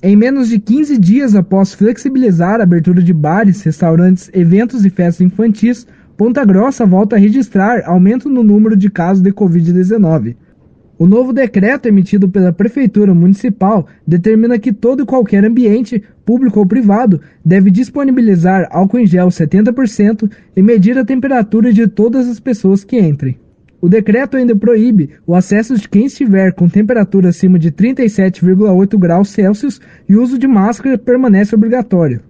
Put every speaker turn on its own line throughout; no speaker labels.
Em menos de 15 dias após flexibilizar a abertura de bares, restaurantes, eventos e festas infantis, Ponta Grossa volta a registrar aumento no número de casos de Covid-19. O novo decreto emitido pela Prefeitura Municipal determina que todo e qualquer ambiente, público ou privado, deve disponibilizar álcool em gel 70% e medir a temperatura de todas as pessoas que entrem. O decreto ainda proíbe o acesso de quem estiver com temperatura acima de 37,8 graus Celsius e o uso de máscara permanece obrigatório.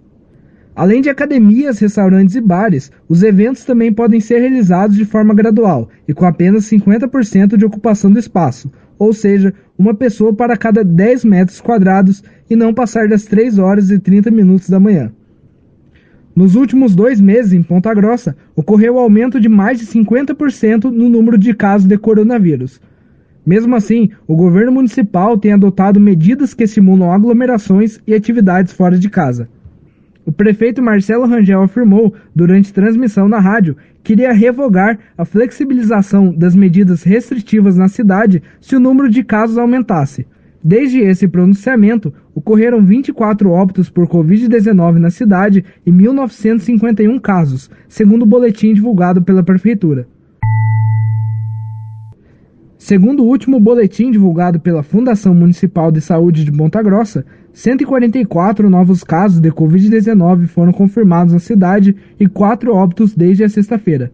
Além de academias, restaurantes e bares, os eventos também podem ser realizados de forma gradual e com apenas 50% de ocupação do espaço, ou seja, uma pessoa para cada 10 metros quadrados e não passar das 3 horas e 30 minutos da manhã. Nos últimos dois meses, em Ponta Grossa, ocorreu o aumento de mais de 50% no número de casos de coronavírus. Mesmo assim, o governo municipal tem adotado medidas que estimulam aglomerações e atividades fora de casa. O prefeito Marcelo Rangel afirmou, durante transmissão na rádio, que iria revogar a flexibilização das medidas restritivas na cidade se o número de casos aumentasse. Desde esse pronunciamento, ocorreram 24 óbitos por Covid-19 na cidade e 1.951 casos, segundo o boletim divulgado pela Prefeitura. Segundo o último boletim divulgado pela Fundação Municipal de Saúde de Ponta Grossa, 144 novos casos de Covid-19 foram confirmados na cidade e 4 óbitos desde a sexta-feira.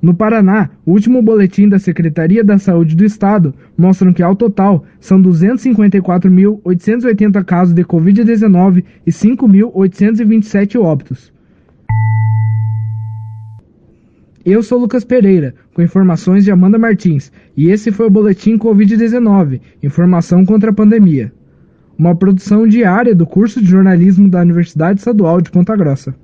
No Paraná, o último boletim da Secretaria da Saúde do Estado mostra que, ao total, são 254.880 casos de Covid-19 e 5.827 óbitos. Eu sou Lucas Pereira, com informações de Amanda Martins, e esse foi o Boletim Covid-19 Informação contra a Pandemia uma produção diária do curso de jornalismo da Universidade Estadual de Ponta Grossa.